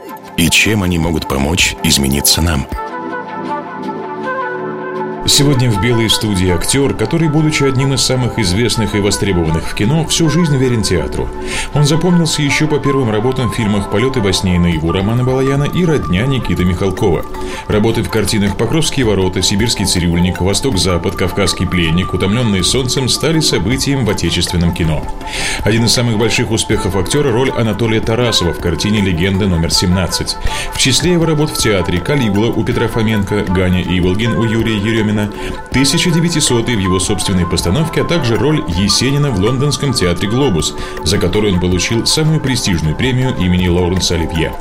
– и чем они могут помочь измениться нам – Сегодня в «Белой студии» актер, который, будучи одним из самых известных и востребованных в кино, всю жизнь верен театру. Он запомнился еще по первым работам в фильмах «Полеты во сне и наяву» Романа Балаяна и «Родня» Никиты Михалкова. Работы в картинах «Покровские ворота», «Сибирский цирюльник», «Восток-Запад», «Кавказский пленник», «Утомленные солнцем» стали событием в отечественном кино. Один из самых больших успехов актера – роль Анатолия Тарасова в картине «Легенда номер 17». В числе его работ в театре «Калигула» у Петра Фоменко, «Ганя Иволгин» у Юрия Еремина, Бенджамина, 1900 в его собственной постановке, а также роль Есенина в лондонском театре «Глобус», за которую он получил самую престижную премию имени Лоуренса Оливье.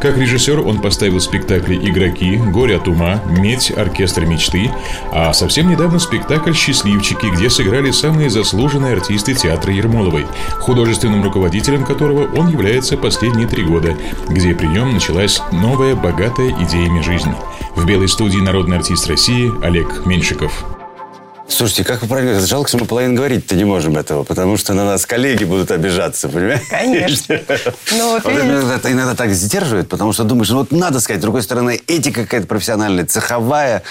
Как режиссер он поставил спектакли «Игроки», «Горе от ума», «Медь», «Оркестр мечты», а совсем недавно спектакль «Счастливчики», где сыграли самые заслуженные артисты театра Ермоловой, художественным руководителем которого он является последние три года, где при нем началась новая богатая идеями жизнь. В белой студии народный артист России Олег Меньшиков. Слушайте, как вы правильно жалко, что мы половину говорить-то не можем этого, потому что на нас коллеги будут обижаться, понимаете? Конечно. Ну, вот это иногда так сдерживает, потому что думаешь, ну вот надо сказать, с другой стороны, этика какая-то профессиональная, цеховая,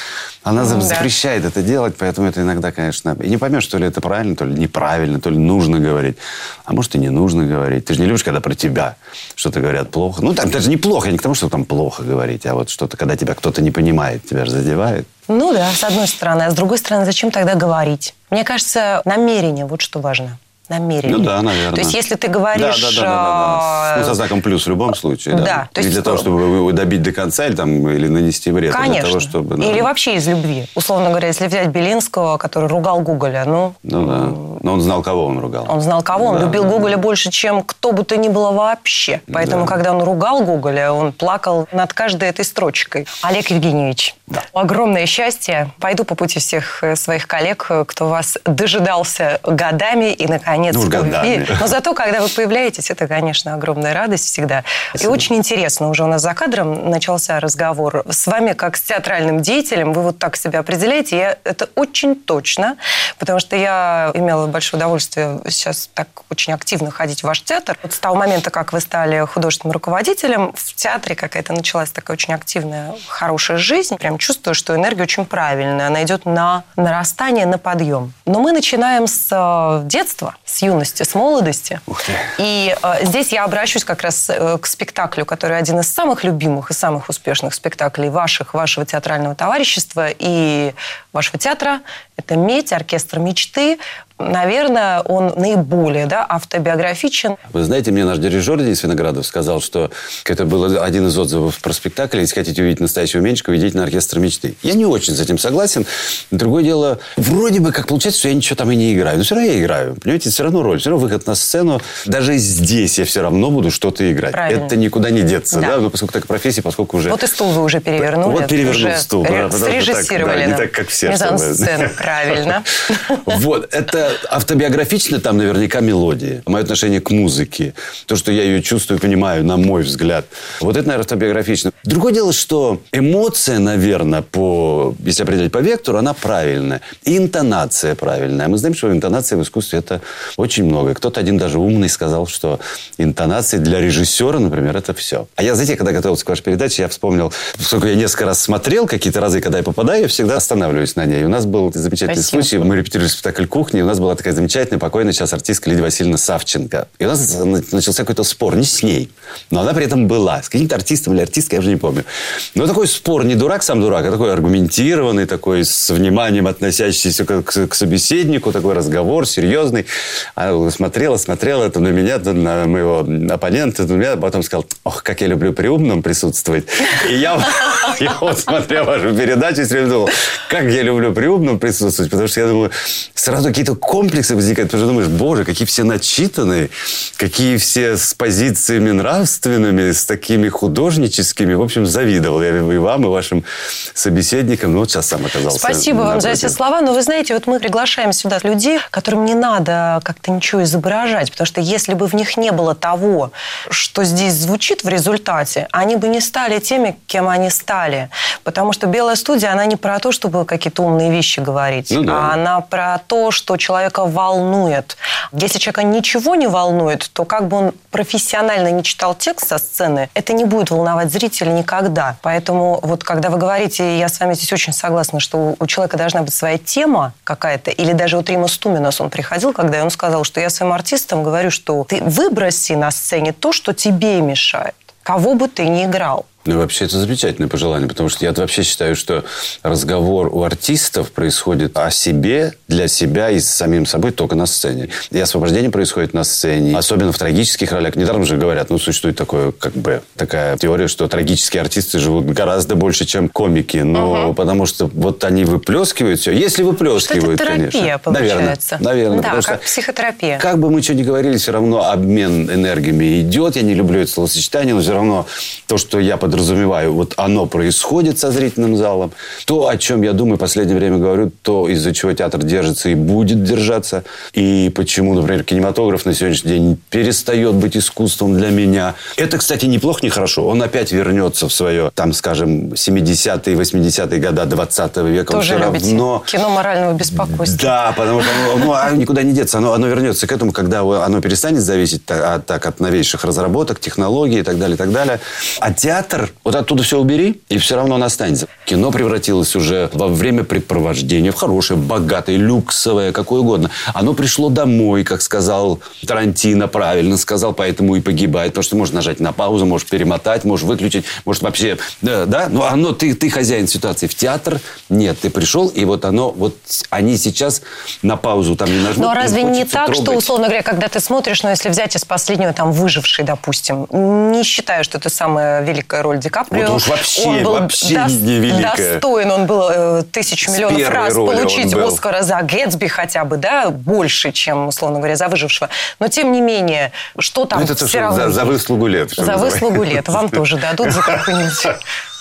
она ну, запрещает да. это делать, поэтому это иногда, конечно... И не поймешь, то ли это правильно, то ли неправильно, то ли нужно говорить. А может, и не нужно говорить. Ты же не любишь, когда про тебя что-то говорят плохо. Ну, там даже неплохо, не к тому, что там плохо говорить, а вот что-то, когда тебя кто-то не понимает, тебя же задевает. Ну да, с одной стороны. А с другой стороны, зачем тогда говорить? Мне кажется, намерение, вот что важно намерение. Ну да, наверное. То есть, если ты говоришь... Да, да, да, да, да, да. Ну, со знаком плюс в любом случае, да. да то есть, для того, чтобы добить до конца или, там, или нанести вред, Конечно. для того, чтобы... Да. Или вообще из любви. Условно говоря, если взять Белинского, который ругал Гоголя, ну... Ну да. Но он знал, кого он ругал. Он знал, кого. Он да, любил да, Гоголя да. больше, чем кто бы то ни было вообще. Поэтому, да. когда он ругал Гоголя, он плакал над каждой этой строчкой. Олег Евгеньевич, да. огромное счастье. Пойду по пути всех своих коллег, кто вас дожидался годами и, наконец, ну, годами. Но зато, когда вы появляетесь, это, конечно, огромная радость всегда. Спасибо. И очень интересно, уже у нас за кадром начался разговор с вами, как с театральным деятелем. Вы вот так себя определяете. Я, это очень точно, потому что я имела большое удовольствие сейчас так очень активно ходить в ваш театр. Вот с того момента, как вы стали художественным руководителем, в театре какая-то началась такая очень активная, хорошая жизнь. Прям чувствую, что энергия очень правильная. Она идет на нарастание, на подъем. Но мы начинаем с э, детства, с юности, с молодости. Ух ты. И э, здесь я обращусь как раз э, к спектаклю, который один из самых любимых и самых успешных спектаклей ваших, вашего театрального товарищества и вашего театра. Это «Медь», «Оркестр мечты» наверное, он наиболее да, автобиографичен. Вы знаете, мне наш дирижер Денис Виноградов сказал, что это был один из отзывов про спектакль. Если хотите увидеть настоящего Меньшикова, идите на оркестр мечты. Я не очень с этим согласен. Другое дело, вроде бы как получается, что я ничего там и не играю. Но все равно я играю. Понимаете, все равно роль, все равно выход на сцену. Даже здесь я все равно буду что-то играть. Правильно. Это никуда не деться. Да. Да? Ну, поскольку так профессия, поскольку уже... Вот и стул вы уже перевернули. Вот перевернул стул. Да, срежиссировали. Так, да, не так, как все. Мизансцену, правильно. Вот, это автобиографично там наверняка мелодия. Мое отношение к музыке. То, что я ее чувствую, понимаю, на мой взгляд. Вот это, наверное, автобиографично. Другое дело, что эмоция, наверное, по, если определять по вектору, она правильная. И интонация правильная. Мы знаем, что интонация в искусстве это очень много. Кто-то один даже умный сказал, что интонация для режиссера, например, это все. А я, знаете, когда готовился к вашей передаче, я вспомнил, поскольку я несколько раз смотрел какие-то разы, когда я попадаю, я всегда останавливаюсь на ней. У нас был замечательный Спасибо. случай. Мы репетировали спектакль «Кухня», и у нас была такая замечательная, покойная сейчас артистка Лидия Васильевна Савченко. И у нас начался какой-то спор, не с ней, но она при этом была. С каким-то артистом или артисткой, я уже не помню. Но такой спор, не дурак сам дурак, а такой аргументированный, такой с вниманием относящийся к, к, к собеседнику, такой разговор серьезный. Она смотрела, смотрела это на меня, на моего оппонента, на меня, потом сказал, ох, как я люблю при умном присутствовать. И я, я вот смотрел вашу передачу и все время думал, как я люблю при умном присутствовать, потому что я думаю, сразу какие-то комплексы возникают, потому что думаешь, боже, какие все начитанные, какие все с позициями нравственными, с такими художническими. В общем, завидовал я и вам, и вашим собеседникам. Ну, вот сейчас сам оказался. Спасибо вам за эти слова. Но вы знаете, вот мы приглашаем сюда людей, которым не надо как-то ничего изображать, потому что если бы в них не было того, что здесь звучит в результате, они бы не стали теми, кем они стали. Потому что «Белая студия», она не про то, чтобы какие-то умные вещи говорить, Ну да. а она про то, что человека волнует. Если человека ничего не волнует, то как бы он профессионально не читал текст со сцены, это не будет волновать зрителя никогда. Поэтому вот когда вы говорите, я с вами здесь очень согласна, что у человека должна быть своя тема какая-то, или даже вот Рима Стуминас, он приходил, когда он сказал, что я своим артистам говорю, что ты выброси на сцене то, что тебе мешает, кого бы ты ни играл. Ну, вообще, это замечательное пожелание, потому что я вообще считаю, что разговор у артистов происходит о себе, для себя и с самим собой только на сцене. И освобождение происходит на сцене, особенно в трагических ролях. Недаром же говорят, ну, существует такое, как бы, такая теория, что трагические артисты живут гораздо больше, чем комики. Но потому что вот они выплескивают все. Если Что выплескивают, это терапия, конечно. получается. Наверное. Наверное. Да, как что психотерапия. как бы мы что ни говорили, все равно обмен энергиями идет. Я не люблю это словосочетание, но все равно то, что я подразумеваю, вот оно происходит со зрительным залом. То, о чем я думаю, в последнее время говорю, то, из-за чего театр держится и будет держаться. И почему, например, кинематограф на сегодняшний день перестает быть искусством для меня. Это, кстати, неплохо, не хорошо. Он опять вернется в свое, там, скажем, 70-е, 80-е годы 20 века. Тоже любите равно- кино морального беспокойства. да, потому что оно, оно никуда не деться. Оно, оно вернется к этому, когда оно перестанет зависеть от, так, от новейших разработок, технологий и так далее, и так далее. А театр, вот оттуда все убери, и все равно он останется. Кино превратилось уже во времяпрепровождения в хорошее, богатое, люксовое, какое угодно. Оно пришло домой, как сказал Тарантино, правильно сказал, поэтому и погибает. Потому что можешь нажать на паузу, можешь перемотать, можешь выключить, может вообще... Да, да? но оно, ты, ты хозяин ситуации. В театр нет, ты пришел, и вот оно, вот они сейчас на паузу там не нажмут. Но разве не так, что, трогать. условно говоря, когда ты смотришь, ну, если взять из последнего, там, «Выживший», допустим, не считаю, что это самая великая роль Ди Каприо. Вот уж вообще, он был вообще дос- невеликая. Достоин, он был э, тысячу С миллионов раз получить. Оскара за Гэтсби хотя бы, да, больше, чем, условно говоря, за «Выжившего». Но, тем не менее, что там Ну, это то, все что равно за, за выслугу лет. За называется. выслугу лет. Вам тоже дадут за какую-нибудь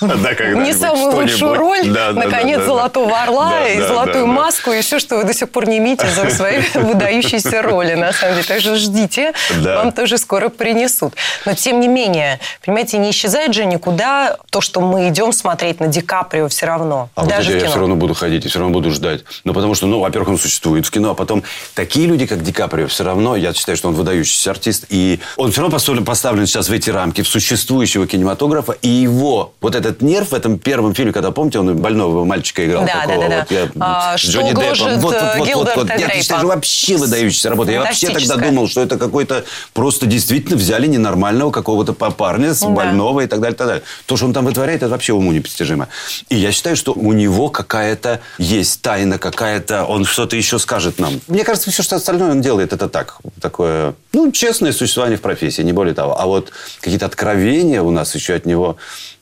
Да, не самую лучшую роль, Да, наконец, да, золотого орла и золотую маску, и все, что вы до сих пор не имеете за свои выдающиеся роли, на самом деле. Так что ждите, вам тоже скоро принесут. Но, тем не менее, понимаете, не исчезает же никуда то, что мы идем смотреть на Ди Каприо все равно. А вот даже я, в я кино. все равно буду ходить, и все равно буду ждать. Ну, потому что, ну, во-первых, он существует в кино, а потом такие люди, как Ди Каприо, все равно, я считаю, что он выдающийся артист, и он все равно поставлен, поставлен сейчас в эти рамки, в существующего кинематографа, и его, вот этот нерв в этом первом фильме, когда, помните, он больного мальчика играл, Да, такого да, да, вот, я, А, с Джонни Деппом. Вот, вот, э, вот, вот, вот. Я Грейпа? считаю, что вообще выдающаяся работа. Я вообще тогда думал, что это какой-то просто действительно взяли ненормального какого-то па- парня, с Да. больного и так далее, и так далее. То, что он там вытворяет, это вообще уму непостижимо. И я считаю, что у него какая-то есть тайна, какая-то... Он что-то еще скажет нам. Мне кажется, все, что остальное он делает, это так. Такое, ну, честное существование в профессии, не более того. А вот какие-то откровения у нас еще от него,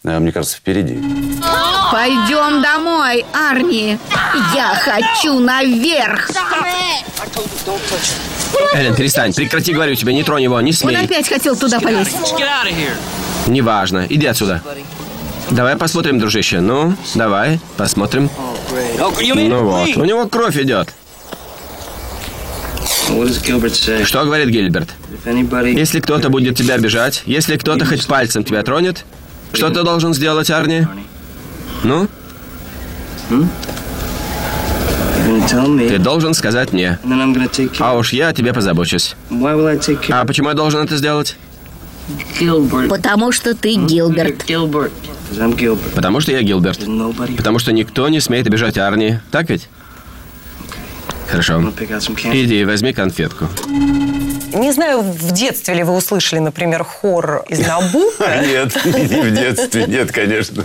мне кажется, впереди. Пойдем домой, Арни. Я хочу наверх. Эллен, перестань. Прекрати, говорю тебе, не тронь его, не Он смей. опять хотел туда полезть. Неважно. Иди отсюда. Давай посмотрим, дружище. Ну, давай, посмотрим. Ну вот, у него кровь идет. Что говорит Гильберт? Если кто-то будет тебя обижать, если кто-то хоть пальцем тебя тронет, что ты должен сделать, Арни? Ну, ты должен сказать мне. А уж я о тебе позабочусь. А почему я должен это сделать? Потому что ты Гилберт. Потому что я Гилберт. Потому что никто не смеет обижать Арни. Так ведь? Хорошо. Иди, возьми конфетку. Не знаю, в детстве ли вы услышали, например, хор из Набука. Нет, не в детстве, нет, конечно.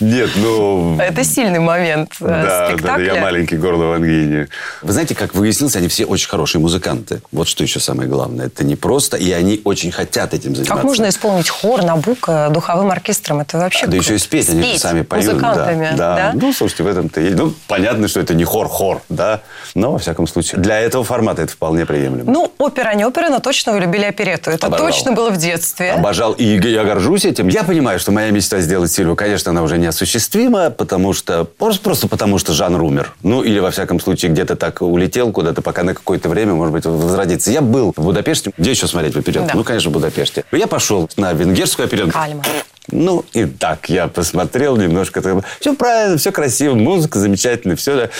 Нет, ну... Это сильный момент э, Да, да, да, я маленький горло в ангине. Вы знаете, как выяснилось, они все очень хорошие музыканты. Вот что еще самое главное. Это не просто, и они очень хотят этим заниматься. Как можно исполнить хор Набука духовым оркестром? Это вообще... А, Да еще и спеть, они же сами поют. музыкантами, да, да? Ну, слушайте, в этом-то и... Ну, понятно, что это не хор-хор, да? Но, во всяком случае, для этого формата это вполне приемлемо. Ну, опера не опера, но точно вы любили оперету. Это Обожал. точно было в детстве. Обожал, и я горжусь этим. Я понимаю, что моя мечта сделать Сильву, конечно, она уже неосуществима, потому что... Просто, потому что жанр умер. Ну, или, во всяком случае, где-то так улетел куда-то, пока на какое-то время, может быть, возродится. Я был в Будапеште. Где еще смотреть в оперетку? Да. Ну, конечно, в Будапеште. Я пошел на венгерскую оперетку. Кальма. Ну, и так я посмотрел немножко. Все правильно, все красиво, музыка замечательная, все.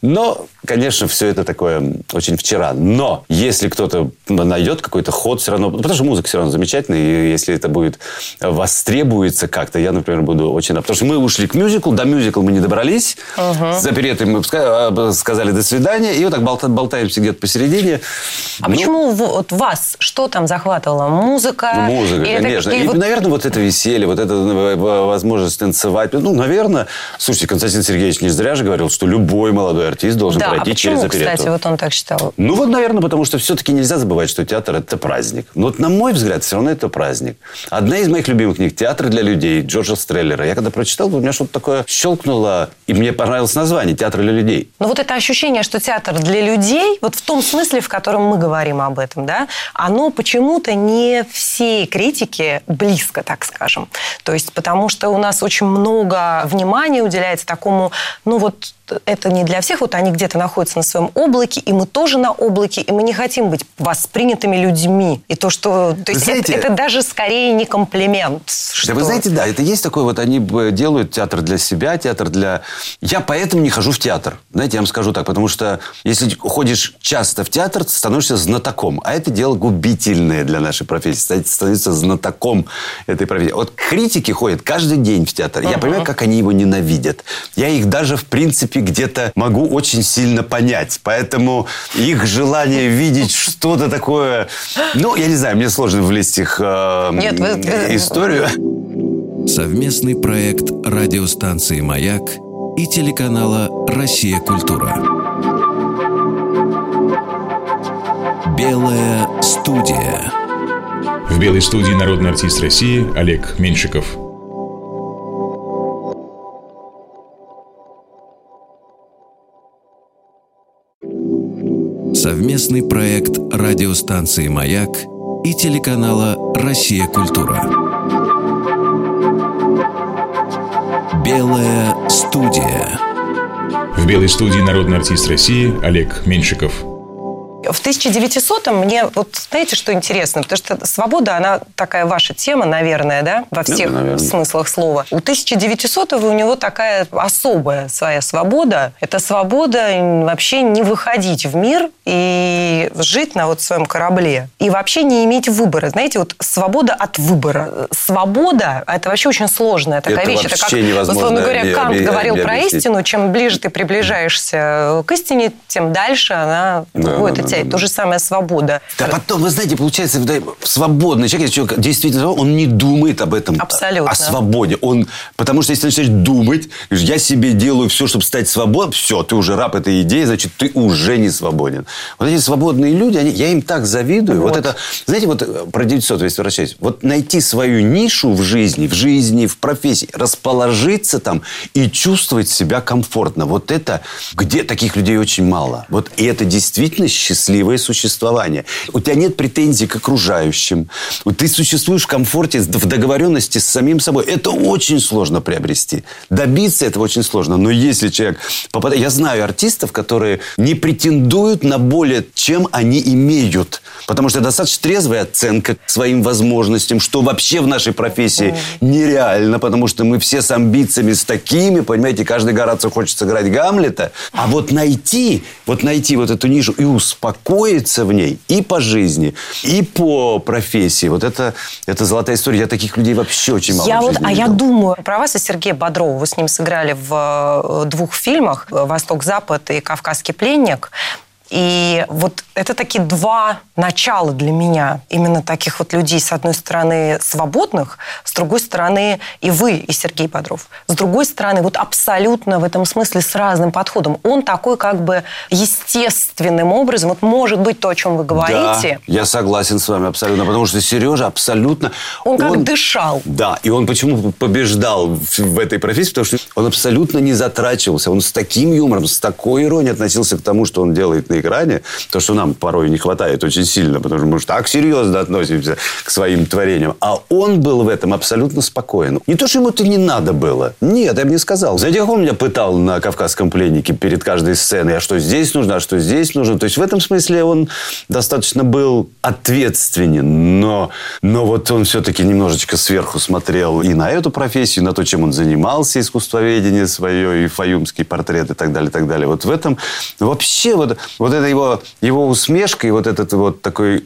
Но, конечно, все это такое очень вчера. Но если кто-то найдет какой-то ход, все равно... Потому что музыка все равно замечательная, и если это будет востребуется как-то, я, например, буду очень... Потому что мы ушли к мюзиклу, до мюзикла мы не добрались. За оперетой мы ска- сказали «до свидания», и вот так болта- болтаемся где-то посередине. А Ну, почему вот вас что там захватывало? Музыка? ну, музыка, Или это конечно. какие И, вот- наверное, вот это веселье, вот эта э, возможность танцевать. Ну, наверное, слушайте, Константин Сергеевич не зря же говорил, что любой молодой артист должен Да, а пройти почему, через оперетту. кстати, вот он так считал? Ну вот, наверное, потому что все-таки нельзя забывать, что театр – это праздник. Но вот, на мой взгляд, все равно это праздник. Одна из моих любимых книг «Театр для людей» Джорджа Стреллера. Я когда прочитал, у меня что-то такое щелкнуло, и мне понравилось название «Театр для людей». Но вот это ощущение, что театр для людей, вот в том смысле, в котором мы говорим об этом, да, оно почему-то не всей критике близко, так скажем. То есть потому что у нас очень много внимания уделяется такому, ну вот это не для всех, вот они где-то находятся на своем облаке, и мы тоже на облаке, и мы не хотим быть воспринятыми людьми. И то, что... То есть Знаете- это, это даже скорее не комплимент. Да вы что- знаете, да, это есть такое, вот они делают театр для себя, театр для... Я поэтому не хожу в театр. Знаете, я вам скажу так, потому что если ходишь часто в театр, ты становишься знатоком. А это дело губительное для нашей профессии. Стать- Становиться знатоком этой профессии. Вот критики ходят каждый день в театр. Я понимаю, как они его ненавидят. Я их даже, в принципе, где-то могу очень сильно понять. Поэтому их желание видеть что-то такое... Ну, я не знаю, мне сложно влезть их э, Нет, вы- вы- историю. Совместный проект радиостанции «Маяк» и телеканала «Россия. Культура». Белая студия. В белой студии народный артист России Олег Меньшиков. Совместный проект радиостанции «Маяк» и телеканала «Россия. Культура». Белая студия. В белой студии народный артист России Олег Меньшиков. В 1900-м мне, вот знаете, что интересно? Потому что свобода, она такая ваша тема, наверное, да, во всех наверное. смыслах слова. У 1900-го у него такая особая своя свобода. Это свобода вообще не выходить в мир и жить на вот своем корабле. И вообще не иметь выбора. Знаете, вот свобода от выбора. Свобода, это вообще очень сложная такая Это вещь. это как, условно говоря, Кант обе- говорил обе- про объяснить. истину, чем ближе ты приближаешься к истине, тем дальше она Да, уходит да, да, тебя. да. То же самое свобода. Да потом, вы знаете, получается, да, свободный человек, если человек действительно он не думает об этом. Абсолютно. О свободе. Он, потому что если начинаешь думать, я себе делаю все, чтобы стать свободным, все, ты уже раб этой идеи, значит, ты уже не свободен. Вот эти свободные люди, они, я им так завидую. Вот. это, знаете, вот э, про 900, если возвращаясь, вот найти свою нишу в жизни, в жизни, в профессии, расположиться там и чувствовать себя комфортно. Вот это, где таких людей очень мало. Вот и это действительно счастливое существование. У тебя нет претензий к окружающим. Ты существуешь в комфорте, в договоренности с самим собой. Это очень сложно приобрести. Добиться этого очень сложно. Но если человек попадает... Я знаю артистов, которые не претендуют на более, чем они имеют. Потому что достаточно трезвая оценка к своим возможностям, что вообще в нашей профессии нереально, потому что мы все с амбициями, с такими, понимаете, каждый Горацио хочет сыграть Гамлета. А вот найти, вот найти вот эту нишу и успокоиться в ней и по жизни, и по профессии, вот это, это золотая история. Я таких людей вообще очень мало Я вот, а я думаю про вас и Сергея Бодрова. Вы с ним сыграли в э, двух фильмах «Восток-Запад» и «Кавказский пленник». И вот это такие два начала для меня. Именно таких вот людей, с одной стороны, свободных, с другой стороны, и вы, и Сергей Бодров. С другой стороны, вот абсолютно в этом смысле с разным подходом. Он такой как бы естественным образом, вот может быть то, о чем вы говорите. Да, я согласен с вами абсолютно, потому что Сережа абсолютно... Он как дышал. Да, и он почему побеждал в, в этой профессии, потому что он абсолютно не затрачивался, он с таким юмором, с такой иронией относился к тому, что он делает на экране, то, что нам порой не хватает очень сильно, потому что мы же так серьезно относимся к своим творениям. А он был в этом абсолютно спокоен. Не то, что ему это не надо было. Нет, я бы не сказал. Знаете, как он меня пытал на «Кавказском пленнике» перед каждой сценой, а что здесь нужно, а что здесь нужно. То есть, в этом смысле он достаточно был ответственен, но, но вот он все-таки немножечко сверху смотрел и на эту профессию, и на то, чем он занимался, искусствоведение свое, и фаюмский портрет, и так далее, и так далее. Вот в этом вообще вот, вот это его, его усмешка и вот этот вот такой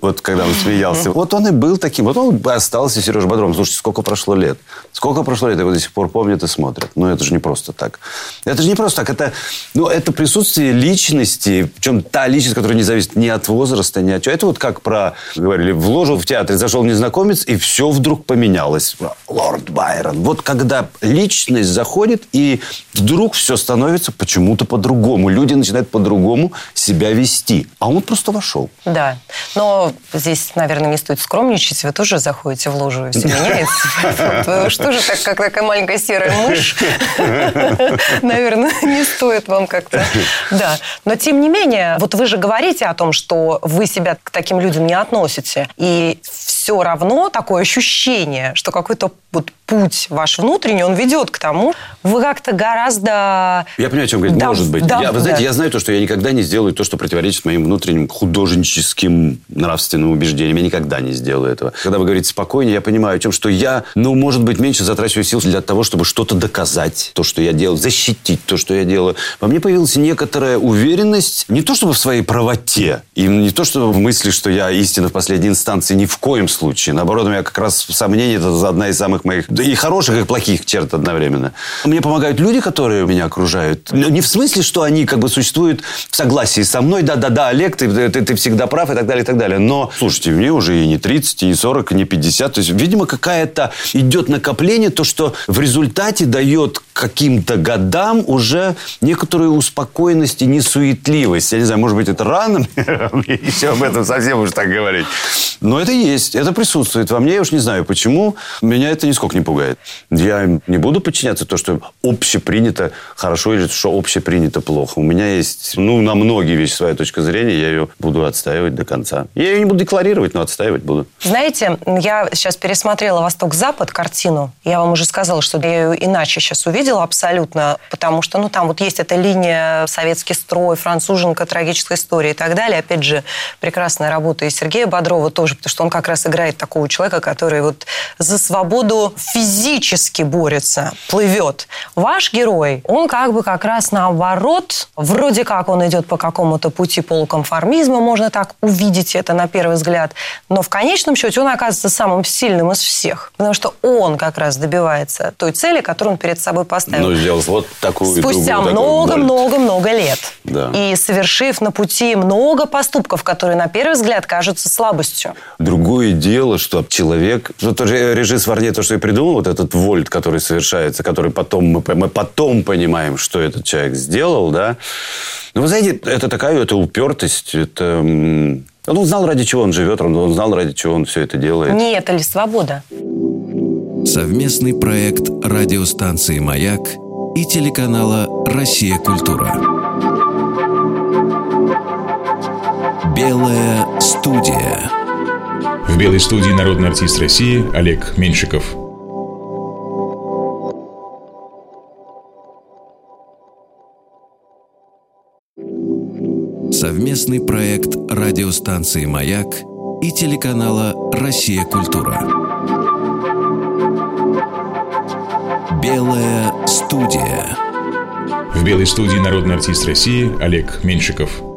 вот когда он смеялся. Вот он и был таким. Вот он остался Сережа Бодром. Слушайте, сколько прошло лет? Сколько прошло лет? Его до сих пор помнят и смотрят. Но это же не просто так. Это же не просто так. Это, ну, это присутствие личности, причем та личность, которая не зависит ни от возраста, ни от чего. Это вот как про, говорили, в ложу в театре зашел незнакомец, и все вдруг поменялось. Лорд Байрон. Вот когда личность заходит, и вдруг все становится почему-то по-другому. Люди начинают по-другому себя вести. А он просто вошел. Да. Но здесь, наверное, не стоит скромничать. Вы тоже заходите в ложу, и все меняется. Что же так, как такая маленькая серая мышь? Наверное, не стоит вам как-то. Да. Но, тем не менее, вот вы же говорите о том, что вы себя к таким людям не относите. И все равно такое ощущение, что какой-то вот путь ваш внутренний, он ведет к тому, вы как-то гораздо... Я понимаю, о чем говорить. Да, Может быть. да, я, вы знаете, да. я знаю то, что я никогда не сделаю то, что противоречит моим внутренним художническим нравственным убеждениям. Я никогда не сделаю этого. Когда вы говорите спокойнее, я понимаю о чем, что я, ну, может быть, меньше затрачиваю сил для того, чтобы что-то доказать, то, что я делаю, защитить то, что я делаю. Во мне появилась некоторая уверенность, не то чтобы в своей правоте, и не то чтобы в мысли, что я истина в последней инстанции, ни в коем случае. Наоборот, у меня как раз сомнение, это одна из самых моих и хороших, и плохих черт одновременно. Мне помогают люди, которые меня окружают. Но Не в смысле, что они как бы существуют в согласии со мной. Да-да-да, Олег, ты, ты, ты всегда прав и так далее, и так далее. Но, слушайте, мне уже и не 30, и не 40, и не 50. То есть, видимо, какая-то идет накопление, то, что в результате дает каким-то годам уже некоторую успокоенность и несуетливость. Я не знаю, может быть, это рано мне еще об этом совсем уж так говорить. Но это есть, это присутствует во мне. Я уж не знаю, почему. Меня это нисколько не пугает. Я не буду подчиняться то, что общепринято хорошо или что общепринято плохо. У меня есть, ну, на многие вещи своя точка зрения. Я ее буду отстаивать до конца. Я ее не буду декларировать, но отстаивать буду. Знаете, я сейчас пересмотрела «Восток-Запад» картину. Я вам уже сказала, что я ее иначе сейчас увидела абсолютно, потому что, ну, там вот есть эта линия советский строй, француженка, трагическая история и так далее. Опять же, прекрасная работа и Сергея Бодрова тоже, потому что он как раз играет такого человека, который вот за свободу физически борется, плывет. Ваш герой, он как бы как раз наоборот, вроде как он идет по какому-то пути полуконформизма, можно так увидеть это на первый взгляд, но в конечном счете он оказывается самым сильным из всех, потому что он как раз добивается той цели, которую он перед собой поставил. Ну, сделал вот такую Спустя много-много-много лет. Да. И совершив на пути много поступков, которые на первый взгляд кажутся слабостью. Другое дело, что человек... Ну, тоже режисс Варне, то, что и придумал, вот этот вольт, который совершается, который потом мы, мы потом понимаем, что этот человек сделал, да. Ну, вы знаете, это такая это упертость, это... Он знал, ради чего он живет, он он знал, ради чего он все это делает. Не это ли свобода? Совместный проект радиостанции «Маяк» и телеканала «Россия. Культура». Белая студия. В белой студии народный артист России Олег Меньшиков. Совместный проект радиостанции «Маяк» и телеканала «Россия. Культура». Белая студия. В белой студии народный артист России Олег Меньшиков.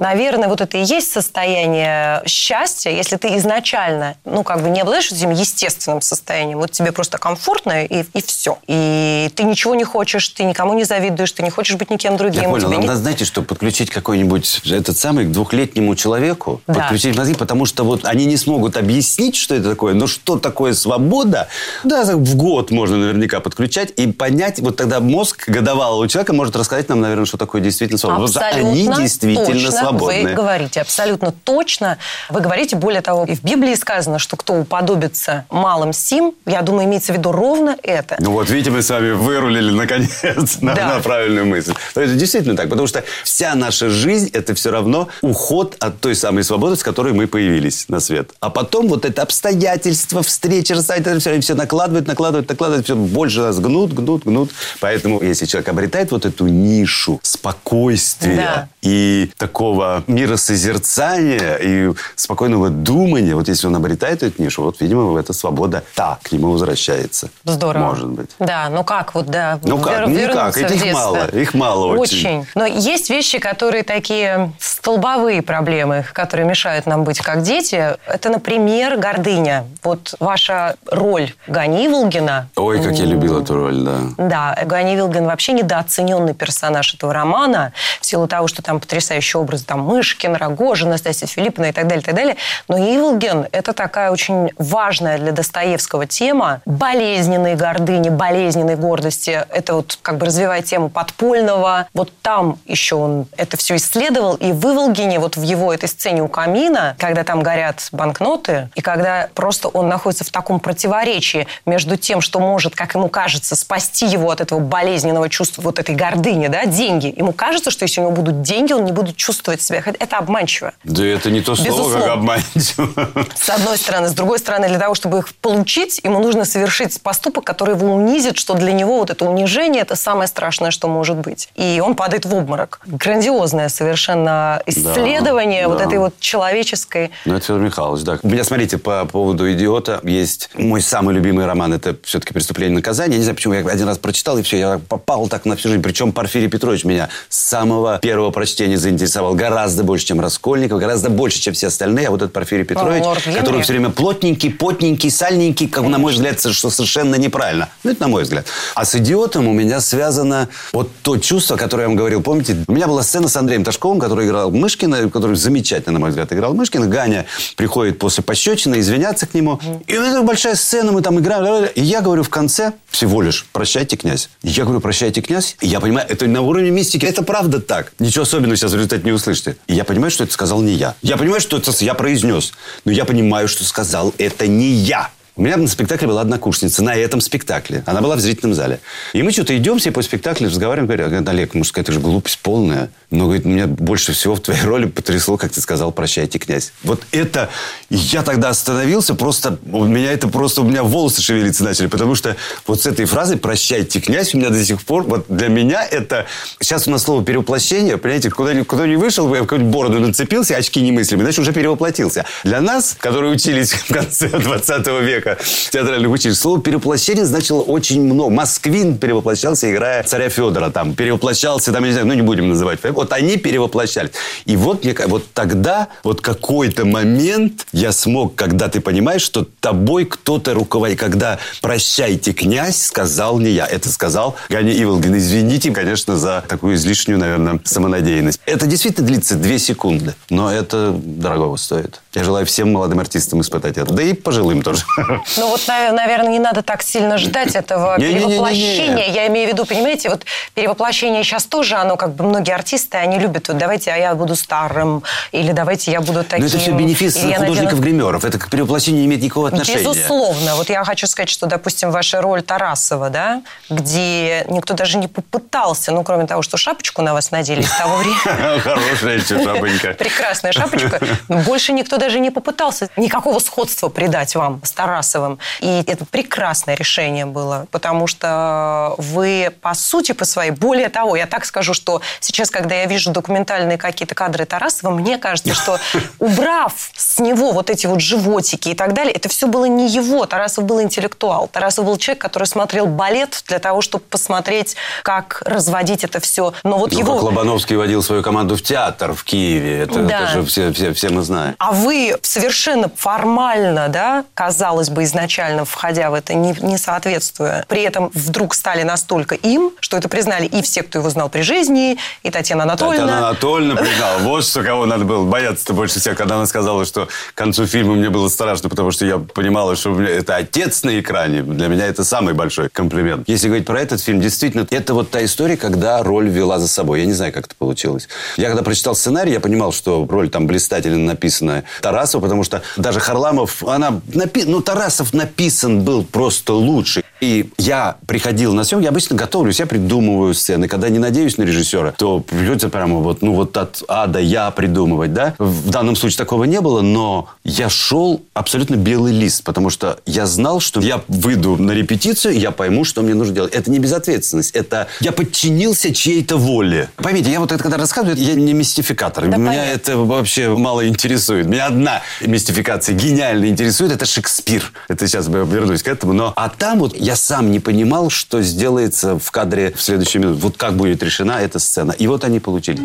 Наверное, вот это и есть состояние счастья, если ты изначально, ну, как бы не обладаешь этим естественным состоянием, вот тебе просто комфортно и, и все. И ты ничего не хочешь, ты никому не завидуешь, ты не хочешь быть никем другим. Я понял. Нам не- надо, знаете, что подключить какой-нибудь этот самый к двухлетнему человеку, Да. подключить мозги, потому что вот они не смогут объяснить, что это такое, но что такое свобода, да, в год можно наверняка подключать и понять, вот тогда мозг годовалого человека может рассказать нам, наверное, что такое действительно свобода. Потому что они действительно точно свободны. Вы говорите абсолютно точно. Вы говорите, более того, и в Библии сказано, что кто уподобится малым сим, я думаю, имеется в виду ровно это. Ну вот, видите, мы с вами вырулили наконец на, Да. на правильную мысль. То есть, действительно так, потому что вся наша жизнь – это все равно уход от той самой свободы, с которой мы появились на свет. А потом вот это обстоятельства, встречи, расстояния, это все, все накладывают, накладывают, накладывают, все больше нас гнут, гнут, гнут. Поэтому, если человек обретает вот эту нишу спокойствия Да. и такого миросозерцания и спокойного думания, вот если он обретает эту нишу, вот, видимо, эта свобода так к нему возвращается. Здорово. Может быть. Да, ну как вот, да. Ну как? вер- никак. в Их детство. мало. Их мало очень. Но есть вещи, которые такие столбовые проблемы, которые мешают нам быть как дети. Это, например, гордыня. Вот ваша роль Гани Иволгина. Ой, как я любил эту роль, да. Да, Гани Вилгин вообще недооцененный персонаж этого романа в силу того, что там потрясающий образ там Мышкин, Рогожин, Настасья Филипповна и так далее, и так далее. Но Иволгин – это такая очень важная для Достоевского тема болезненной гордыни, болезненной гордости. Это вот как бы развивает тему подпольного. Вот там еще он это все исследовал. И в Иволгине, вот в его этой сцене у камина, когда там горят банкноты, и когда просто он находится в таком противоречии между тем, что может, как ему кажется, спасти его от этого болезненного чувства, вот этой гордыни, да, деньги. Ему кажется, что если у него будут деньги, он не будет чувствовать себя. Хотя Это обманчиво. Да это не то слово, Безусловно. как обманчиво. С одной стороны. С другой стороны, для того, чтобы их получить, ему нужно совершить поступок, который его унизит, что для него вот это унижение – это самое страшное, что может быть. И он падает в обморок. Грандиозное совершенно исследование вот да. этой вот человеческой... Ну, это Федор Михайлович, да. У меня, смотрите, по поводу «Идиота» есть мой самый любимый роман. Это все-таки «Преступление и наказание». Я не знаю, почему. Я один раз прочитал, и все. Я попал так на всю жизнь. Причем Порфирий Петрович меня с самого первого прочтения заинтересовал гораздо больше, чем Раскольников, гораздо больше, чем все остальные. А вот этот Порфирий Петрович, лорд Генри. который все время плотненький, потненький, сальненький, как на мой взгляд, что совершенно неправильно. Ну, это на мой взгляд. А с «Идиотом» у меня связано вот то чувство, которое я вам говорил. Помните, у меня была сцена с Андреем Ташковым, который играл Мышкина, который замечательно, на мой взгляд, играл Мышкина. Ганя приходит после пощечины, извиняться к нему. И у меня большая сцена, мы там играем. И я говорю в конце всего лишь «Прощайте, князь». Я говорю «Прощайте, князь». И я понимаю, это на уровне мистики. Это правда так. Ничего особенного сейчас в результате не услышите. И я понимаю, что это сказал не я. Я понимаю, что это я произнес. Но я понимаю, что сказал это не я. У меня на спектакле была однокурсница, на этом спектакле. Она была в зрительном зале. И мы что-то идем все после спектакля, разговариваем, говорят, Олег, может, это же глупость полная. Но, говорит, меня больше всего в твоей роли потрясло, как ты сказал, прощайте, князь. Вот это... Я тогда остановился, просто... У меня это просто... У меня волосы шевелиться начали, потому что вот с этой фразой «прощайте, князь» у меня до сих пор... Вот для меня это... Сейчас у нас слово «перевоплощение», понимаете, куда ни, куда ни вышел, я какую-нибудь бороду нацепился, очки немыслимые, значит, уже перевоплотился. Для нас, которые учились в конце 20 века в театральных училищах, слово «перевоплощение» значило очень много. Москвин перевоплощался, играя царя Федора, там, перевоплощался, там, я не знаю, ну, не будем называть. Вот они перевоплощались. И вот, мне, вот тогда, вот какой-то момент я смог, когда ты понимаешь, что тобой кто-то руководит. Когда «прощайте, князь», сказал не я. Это сказал Ганя Иволгин. Извините, конечно, за такую излишнюю, наверное, самонадеянность. Это действительно длится две секунды, но это дорогого стоит. Я желаю всем молодым артистам испытать это. Да и пожилым тоже. Ну вот, нав- наверное, не надо так сильно ждать этого перевоплощения. Я имею в виду, понимаете, вот перевоплощение сейчас тоже, оно как бы многие артисты, они любят, вот давайте а я буду старым, или давайте я буду таким. Но это все бенефис художников-гримеров. Это к перевоплощению не имеет никакого отношения. Безусловно. Вот я хочу сказать, что, допустим, ваша роль Тарасова, да, где никто даже не попытался, ну, кроме того, что шапочку на вас надели с того времени. Хорошая еще шапонька. Прекрасная шапочка. Больше никто даже не попытался никакого сходства придать вам с Тарасовым. И это прекрасное решение было, потому что вы, по сути, по своей... Более того, я так скажу, что сейчас, когда я вижу документальные какие-то кадры Тарасова, мне кажется, что убрав с него вот эти вот животики и так далее, это все было не его. Тарасов был интеллектуал. Тарасов был человек, который смотрел балет для того, чтобы посмотреть, как разводить это все. Но вот ну, его... как Лобановский водил свою команду в театр в Киеве. Это, Да. это же все, все, все мы знаем. А вы совершенно формально, да, казалось бы, изначально входя в это, не, не соответствуя, при этом вдруг стали настолько им, что это признали и все, кто его знал при жизни, и Татьяна Анатольевна. Татьяна Анатольевна признала. Вот что кого надо было бояться-то больше всех, когда она сказала, что к концу фильма мне было страшно, потому что я понимала, что это отец на экране. Для меня это самый большой комплимент. Если говорить про этот фильм, действительно, это вот та история, когда роль вела за собой. Я не знаю, как это получилось. Я когда прочитал сценарий, я понимал, что роль там блистательно написана Тарасова, потому что даже Харламов, она напи... ну, Тарасов написан был просто лучше. И я приходил на съемки, я обычно готовлюсь, я придумываю сцены. Когда не надеюсь на режиссера, то придется прямо вот, ну, вот от А до Я придумывать, да? В данном случае такого не было, но я шел абсолютно белый лист, потому что я знал, что я выйду на репетицию, я пойму, что мне нужно делать. Это не безответственность, это я подчинился чьей-то воле. Поймите, я вот это когда рассказываю, я не мистификатор. Да, Меня понятно. это вообще мало интересует. Меня одна мистификация гениально интересует, это Шекспир. Это сейчас я вернусь к этому. Но, а там вот я сам не понимал, что сделается в кадре в следующую минуту. Вот как будет решена эта сцена. И вот они получили.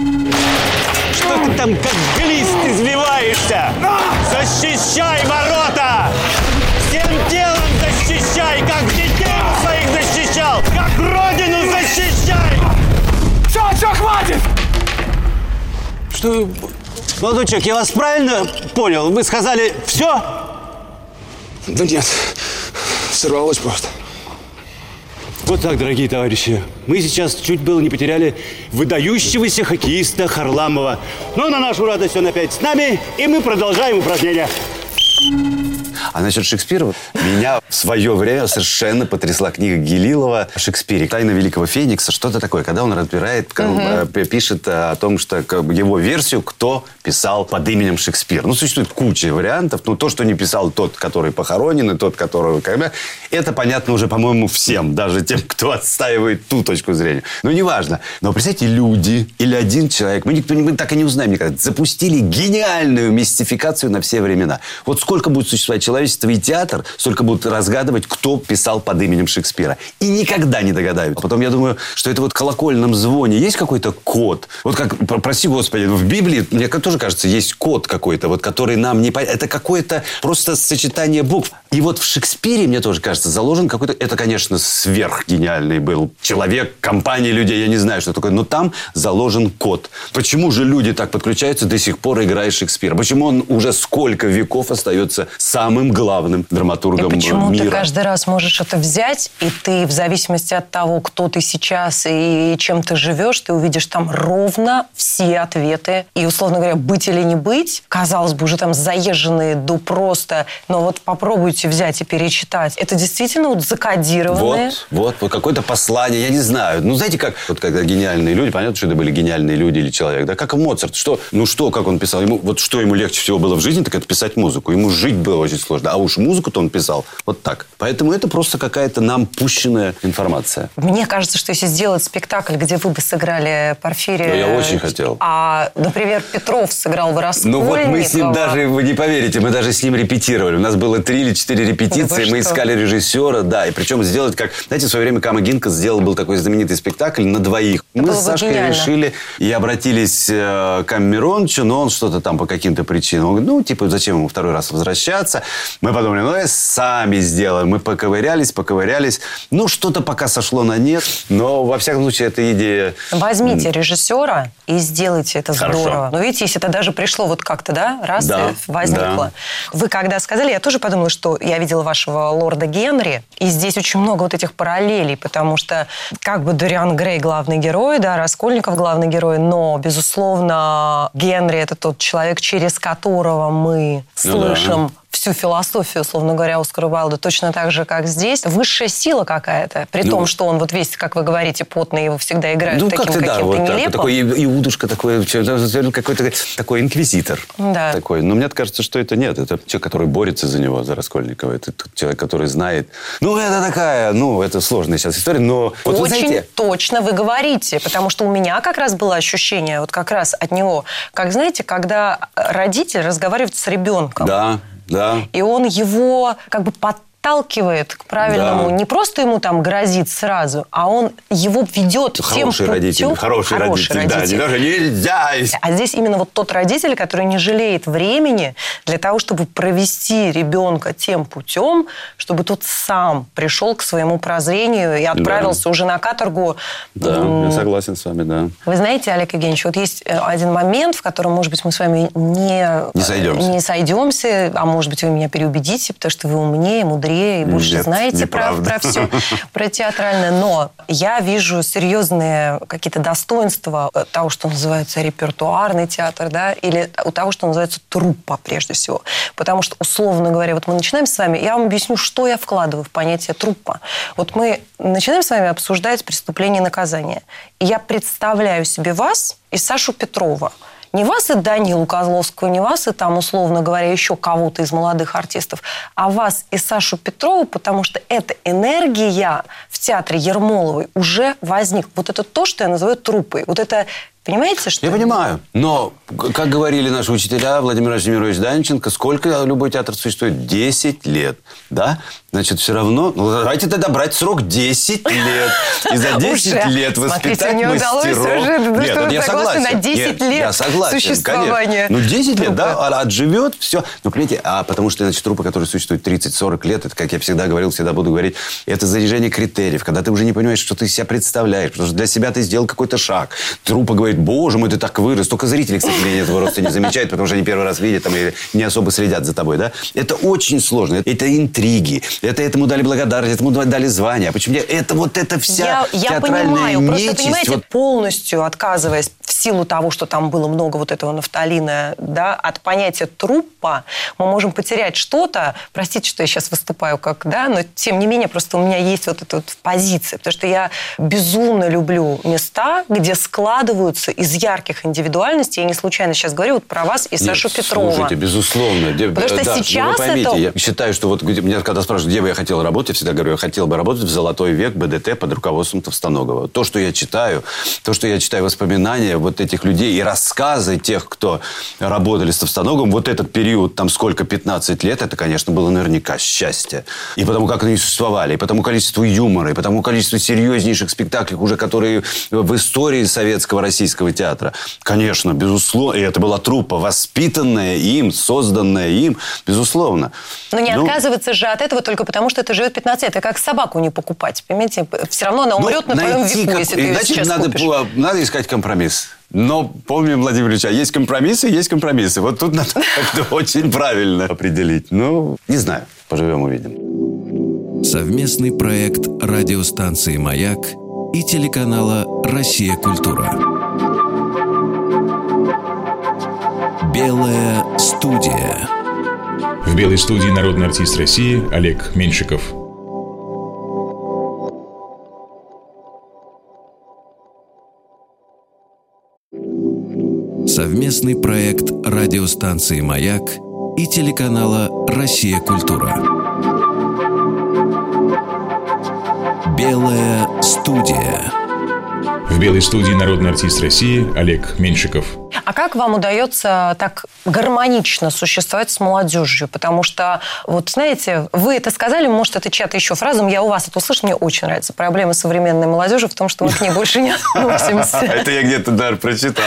Что ты там как глист извиваешься? Защищай ворота! Всем телом защищай, как детей своих защищал! Как родину защищай! Все, все, хватит! Что... Молодой человек, я вас правильно понял? Вы сказали все? Да нет, сорвалось просто. Вот так, дорогие товарищи. Мы сейчас чуть было не потеряли выдающегося хоккеиста Харламова. Но на нашу радость он опять с нами, и мы продолжаем упражнение. А насчет Шекспира, меня в свое время совершенно потрясла книга Гелилова о Шекспире. «Тайна Великого Феникса». Что-то такое, когда он разбирает, как, э, пишет э, о том, что как его версию, кто писал под именем Шекспир. Ну, существует куча вариантов. Ну, то, что не писал тот, который похоронен, и тот, который... Как бы, это понятно уже, по-моему, всем. Даже тем, кто отстаивает ту точку зрения. Ну, неважно. Но, представьте, люди или один человек, мы, никто, не- мы так и не узнаем никогда, запустили гениальную мистификацию на все времена. Вот сколько будет существовать человечество и театр, столько будут разгадывать, кто писал под именем Шекспира. И никогда не догадаются. Потом я думаю, что это вот колокольном звоне есть какой-то код. Вот как, про- прости господи, в Библии, мне тоже кажется, есть код какой-то, вот, который нам не. Это какое-то просто сочетание букв. И вот в Шекспире, мне тоже кажется, заложен какой-то... Это, конечно, сверхгениальный был человек, компания людей, я не знаю, что такое. Но там заложен код. Почему же люди так подключаются до сих пор, играя Шекспира? Почему он уже сколько веков остается самым главным И драматургом почему мира? ты каждый раз можешь это взять, и ты в зависимости от того, кто ты сейчас и чем ты живешь, ты увидишь там ровно все ответы. И, условно говоря, быть или не быть, казалось бы, уже там заезженные до просто, но вот попробуйте взять и перечитать. Это действительно вот закодированные. Вот, вот, вот какое-то послание, я не знаю. Ну, знаете, как, вот когда гениальные люди, понятно, что это были гениальные люди или человек, да, как и Моцарт, что, ну что, как он писал, ему, вот что ему легче всего было в жизни, так это писать музыку. Ему жить было очень сложно, а уж музыку-то он писал вот так. Поэтому это просто какая-то нам пущенная информация. Мне кажется, что если сделать спектакль, где вы бы сыграли Порфирия... Ну, я очень хотел. А, например, Петров сыграл бы Ну вот мы с ним Раскольникова. даже, вы не поверите, мы даже с ним репетировали. У нас было три или четыре репетиции, Да вы мы что? искали режиссера, да, и причем сделать как... Знаете, в свое время Кама Гинка сделал был такой знаменитый спектакль на двоих. мы было с Сашкой гениально. решили и обратились э, к Каме Миронычу, но он что-то там по каким-то причинам. Он говорит, ну, типа, зачем ему второй раз возвращаться? Мы подумали, ну, э, сами сделаем. Мы поковырялись, поковырялись. Ну, что-то пока сошло на нет, но, во всяком случае, эта идея... Возьмите режиссера и сделайте это Хорошо. здорово. Но видите, если это даже пришло вот как-то, да, раз Да, возникло. Вы когда сказали, я тоже подумала, что я видела вашего лорда Генри, и здесь очень много вот этих параллелей, потому что как бы Дориан Грей главный герой, да, Раскольников главный герой, но, безусловно, Генри это тот человек, через которого мы Ну да. Всю философию, условно говоря, Оскара Уайлда точно так же, как здесь. Высшая сила какая-то. При Ну. том, что он вот весь, как вы говорите, потный, его всегда играют Ну, таким как-то, да, вот так. нелепым. Такой и- иудушка такой, че- какой-то такой инквизитор. Да. Такой. Но мне кажется, что это нет. Это человек, который борется за него, за Раскольникова. Это тот человек, который знает. Ну, это такая, ну, это сложная сейчас история, но... Вот вы Очень знаете, точно вы говорите, потому что у меня как раз было ощущение вот как раз от него, как знаете, когда родитель разговаривает с ребенком, да, да. и он его как бы подталкивает к правильному, Да. не просто ему там грозит сразу, а он его ведет тем Хороший путем. родитель, хороший, родитель, да. Не даже нельзя. А здесь именно вот тот родитель, который не жалеет времени для того, чтобы провести ребенка тем путем, чтобы тот сам пришел к своему прозрению и отправился уже на каторгу. Да, я согласен с вами, да. Вы знаете, Олег Евгеньевич, вот есть э, один момент, в котором, может быть, мы с вами не, Не сойдемся. не сойдемся, а может быть, вы меня переубедите, потому что вы умнее, мудрее и больше Нет, знаете про, про все, про театральное. Но я вижу серьезные какие-то достоинства э, того, что называется репертуарный театр, да, или у того, что называется труппа, прежде всего. Потому что, условно говоря, вот мы начинаем с вами, я вам объясню, что я вкладываю в понятие труппа. Вот мы начинаем с вами обсуждать преступление и наказание. И я представляю себе вас и Сашу Петрова. Не вас и Данилу Козловского, не вас и там, условно говоря, еще кого-то из молодых артистов, а вас и Сашу Петрова, потому что эта энергия в театре Ермоловой уже возник. Вот это то, что я называю труппой. Вот это, понимаете, что... Я понимаю. Но, как говорили наши учителя, Владимир Владимирович Данченко, сколько любой театр существует? 10 лет. Да? Значит, все равно... Ну, давайте тогда брать срок 10 лет. И за 10 Уже. лет Смотрите, воспитать мне удалось мастеров. уже, ну, Нет, что я согласен. на 10 Нет, лет я согласен, существования конечно. Ну, 10 лет, труппы. да, а отживет, все. Ну, понимаете, а потому что, значит, труппа, которая существует 30-40 лет, это, как я всегда говорил, всегда буду говорить, это заряжение критериев, когда ты уже не понимаешь, что ты себя представляешь, потому что для себя ты сделал какой-то шаг. Труппа говорит, боже мой, ты так вырос. Только зрители, к сожалению, этого роста не замечают, потому что они первый раз видят там, и не особо следят за тобой, да. Это очень сложно. Это интриги. Это этому дали благодарность, этому дали звание. А почему это вот это вся я, я театральная понимаю, просто нечисть, понимаете, вот полностью отказываясь силу того, что там было много вот этого нафталина, да, от понятия труппа, мы можем потерять что-то. Простите, что я сейчас выступаю как, да, но тем не менее просто у меня есть вот эта вот позиция, потому что я безумно люблю места, где складываются из ярких индивидуальностей. Я не случайно сейчас говорю вот про вас и Нет, Сашу Петрова. Слушайте, безусловно. Де- Потому что да, ну, сейчас вы поймите, это- я считаю, что вот где- меня когда спрашивают, где бы я хотел работать, я всегда говорю, я хотел бы работать в золотой век БДТ под руководством Товстоногова. То, что я читаю, то, что я читаю воспоминания вот этих людей и рассказы тех, кто работали с Товстоноговым, вот этот период, там сколько, 15 лет, это, конечно, было наверняка счастье. И потому как они существовали, и потому количеству юмора, и потому количеству серьезнейших спектаклей, уже которые в истории советского российского театра. Конечно, безусловно. И это была труппа, воспитанная им, созданная им, безусловно. Но не Ну, отказываться же от этого только потому, что это живет 15 лет. Это как собаку не покупать, понимаете? Все равно она ну, умрет на твоем найти веку, как- если ты ее Значит, сейчас надо, надо искать компромисс. Но помним, Владимир Ильич, а есть компромиссы, есть компромиссы. Вот тут надо как-то очень правильно определить. Ну, не знаю. Поживем, увидим. Совместный проект радиостанции «Маяк» и телеканала «Россия. Культура». Белая студия. В белой студии народный артист России Олег Меньшиков. Совместный проект радиостанции «Маяк» и телеканала «Россия. Культура». Белая студия. В белой студии народный артист России Олег Меньшиков. А как вам удается так гармонично существовать с молодежью? Потому что, вот знаете, вы это сказали, может, это чья-то еще фраза, я у вас это услышала, мне очень нравится. Проблема современной молодежи в том, что мы к ней больше не относимся. Это я где-то даже прочитал.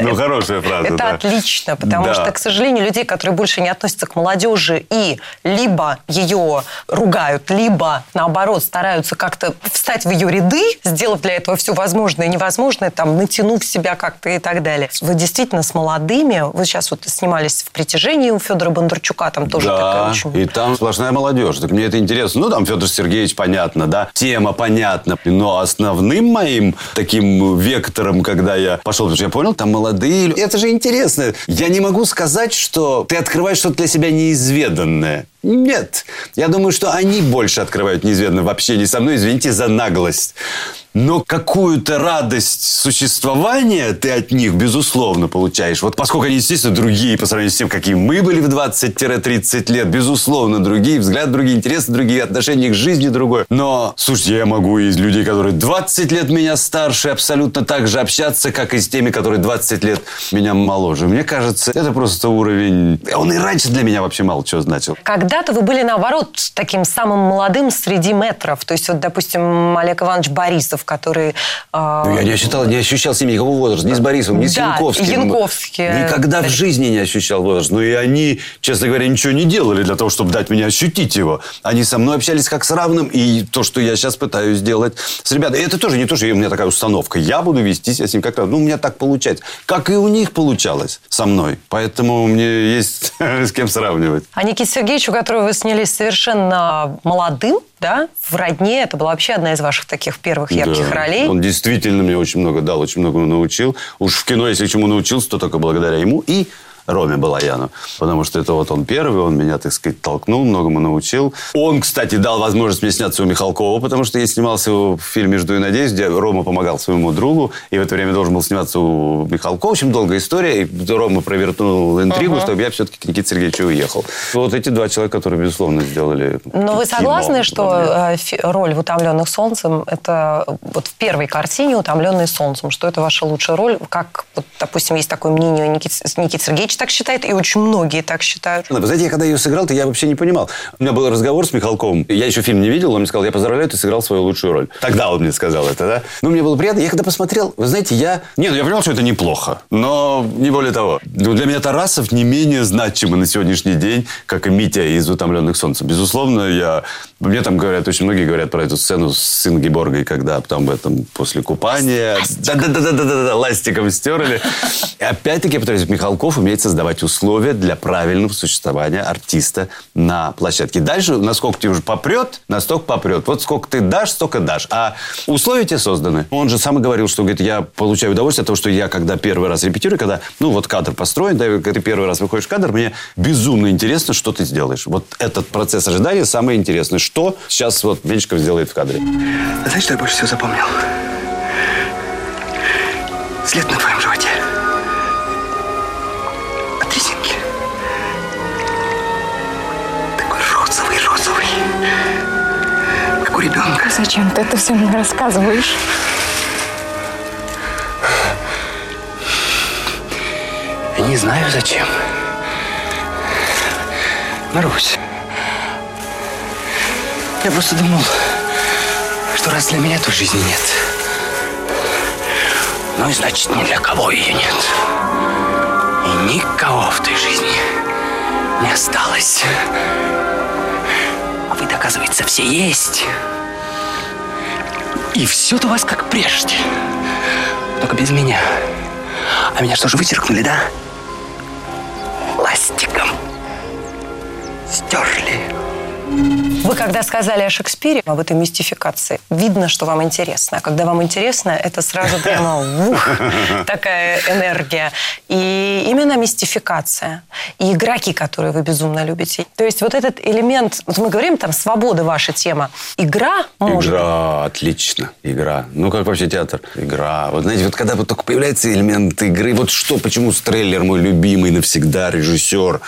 Ну, хорошая фраза, Это отлично, потому что, к сожалению, людей, которые больше не относятся к молодежи и либо ее ругают, либо, наоборот, стараются как-то встать в ее ряды, сделав для этого все возможное и невозможное, там, натянув себя как-то и так далее. Вы действительно с молодыми. Вы сейчас вот снимались в «Притяжении» у Федора Бондарчука, там тоже да, такая очень... и там сплошная молодежь. Так мне это интересно. Ну, там Федор Сергеевич, понятно, да, тема понятна. Но основным моим таким вектором, когда я пошел, потому что я понял, там молодые люди. Это же интересно. Я не могу сказать, что ты открываешь что-то для себя неизведанное. Нет. Я думаю, что они больше открывают неизведанное в общении со мной. Извините за наглость. Но какую-то радость существования ты от них, безусловно, получаешь. Вот поскольку они, естественно, другие по сравнению с тем, какие мы были в 20-30 лет, безусловно, другие, взгляд другие, интересы другие, отношения к жизни другое. Но, слушайте, я могу из людей, которые 20 лет меня старше, абсолютно так же общаться, как и с теми, которые 20 лет меня моложе. Мне кажется, это просто уровень... Он и раньше для меня вообще мало чего значил. Когда-то вы были, наоборот, таким самым молодым среди метров. То есть, вот, допустим, Олег Иванович Борисов, который... Э... Я не ощущал, не ощущал себя никакого возраста. Ни с Борисовым, ни с да, Янковским. Янковский. Никогда в жизни не ощущал возраст. Но и они, честно говоря, ничего не делали для того, чтобы дать мне ощутить его. Они со мной общались как с равным. И то, что я сейчас пытаюсь сделать с ребятами. Это тоже не то, что у меня такая установка. Я буду вести себя с ним как-то. Ну, у меня так получается. Как и у них получалось со мной. Поэтому мне есть с кем сравнивать. А Никита Сергеевич, у которого вы снялись совершенно молодым, да, в «Родне». Это была вообще одна из ваших таких первых ярких да. ролей. Он действительно мне очень много дал, очень многому научил. Уж в кино, если чему научился, то только благодаря ему. И Роме Балаяну. Потому что это вот он первый, он меня, так сказать, толкнул, многому научил. Он, кстати, дал возможность мне сняться у Михалкова, потому что я снимался в фильме «Жду и надеюсь», где Рома помогал своему другу, и в это время должен был сниматься у Михалкова. В общем, долгая история. И Рома провернул интригу, uh-huh. чтобы я все-таки к Никите Сергеевичу уехал. Вот эти два человека, которые, безусловно, сделали Но вы согласны, что э, роль в «Утомленных солнцем» – это вот в первой картине «Утомленные солнцем», что это ваша лучшая роль? Как, вот, допустим, есть такое мнение Никиты, Никиты Сергеевича, так считает, и очень многие так считают. Вы знаете, я когда ее сыграл, то я вообще не понимал. У меня был разговор с Михалковым. Я еще фильм не видел, он мне сказал, я поздравляю, ты сыграл свою лучшую роль. Тогда он мне сказал это, да? Ну, мне было приятно. Я когда посмотрел, вы знаете, я... Не, ну я понимал, что это неплохо, но не более того. Ну, для меня Тарасов не менее значимый на сегодняшний день, как и Митя из «Утомленных солнцем». Безусловно, я... Мне там говорят, очень многие говорят про эту сцену с Ингеборгой, когда там в этом после купания... Да-да-да-да-да, ластиком стерли. И опять-таки, я повторюсь, Михалков умеет создавать условия для правильного существования артиста на площадке. Дальше, насколько тебе уже попрет, настолько попрет. Вот сколько ты дашь, столько дашь. А условия тебе созданы. Он же сам говорил, что говорит, я получаю удовольствие от того, что я когда первый раз репетирую, когда, ну, вот кадр построен, да, когда ты первый раз выходишь в кадр, мне безумно интересно, что ты сделаешь. Вот этот процесс ожидания самое интересное. Что сейчас вот Меньшиков сделает в кадре. Знаешь, что я больше всего запомнил? След на твоем животе. От резинки. Такой розовый, розовый. Как у ребенка. Зачем ты это все мне рассказываешь? Не знаю, зачем. Марусь. Я просто думал, что раз для меня, то жизни нет. Ну и значит, ни для кого ее нет. И никого в той жизни не осталось. А вы, оказывается, все есть. И все-то у вас как прежде. Только без меня. А меня что же вычеркнули, да? Ластиком. Стерли. Вы когда сказали о Шекспире, об этой мистификации, видно, что вам интересно. А когда вам интересно, это сразу прямо ух, такая энергия. И именно мистификация. И игроки, которые вы безумно любите. То есть вот этот элемент, вот мы говорим, там, свобода ваша тема. Игра может Игра, отлично. Игра. Ну, как вообще театр? Игра. Вот знаете, вот когда вот только появляется элемент игры, вот что, почему Стреллер мой любимый навсегда режиссер?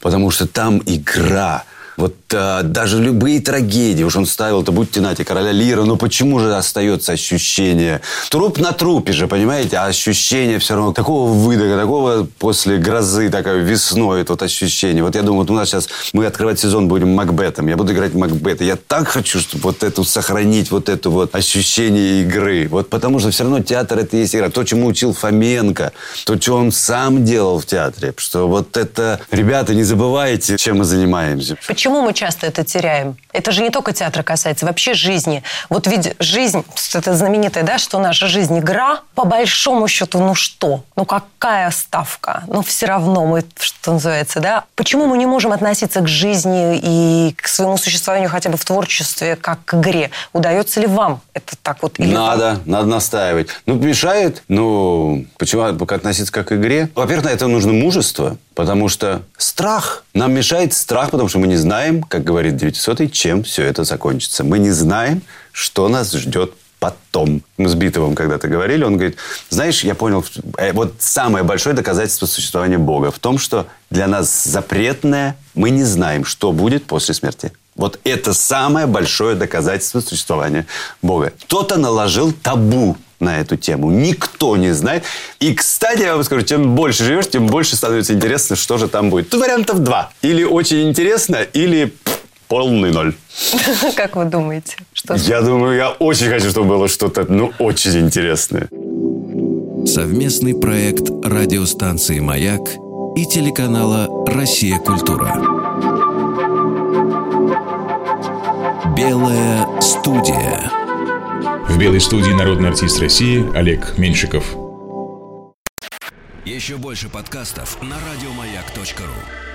Потому что там игра. Вот а, даже любые трагедии, уж он ставил, то будьте нате, короля Лира, но почему же остается ощущение? Труп на трупе же, понимаете? А ощущение все равно такого выдоха, такого после грозы, такой весной, это вот ощущение. Вот я думаю, вот у нас сейчас мы открывать сезон будем Макбетом. Я буду играть Макбета. Я так хочу, чтобы вот эту сохранить, вот это вот ощущение игры. Вот потому что все равно театр это есть игра. То, чему учил Фоменко, то, что он сам делал в театре. Что вот это... Ребята, не забывайте, чем мы занимаемся. Почему мы часто это теряем? Это же не только театра касается, вообще жизни. Вот ведь жизнь, это знаменитое, да, что наша жизнь игра, по большому счету, ну что? Ну какая ставка? Ну все равно мы, что называется, да? Почему мы не можем относиться к жизни и к своему существованию хотя бы в творчестве как к игре? Удается ли вам это так вот? Или надо, вам? надо настаивать. Ну, мешает, ну, почему относиться как к игре? Во-первых, на это нужно мужество, потому что страх, нам мешает страх, потому что мы не знаем, как говорит 900 чем все это закончится. Мы не знаем, что нас ждет потом. Мы с Битовым когда-то говорили, он говорит, знаешь, я понял, э, вот самое большое доказательство существования Бога в том, что для нас запретное, мы не знаем, что будет после смерти. Вот это самое большое доказательство существования Бога. Кто-то наложил табу на эту тему. Никто не знает. И, кстати, я вам скажу, чем больше живешь, тем больше становится интересно, что же там будет. Тут вариантов два. Или очень интересно, или полный ноль. Как вы думаете? Что я думаю, я очень хочу, чтобы было что-то, ну, очень интересное. Совместный проект радиостанции «Маяк» и телеканала «Россия. Культура». Белая студия. В белой студии народный артист России Олег Меньшиков. Еще больше подкастов на радиомаяк.ру.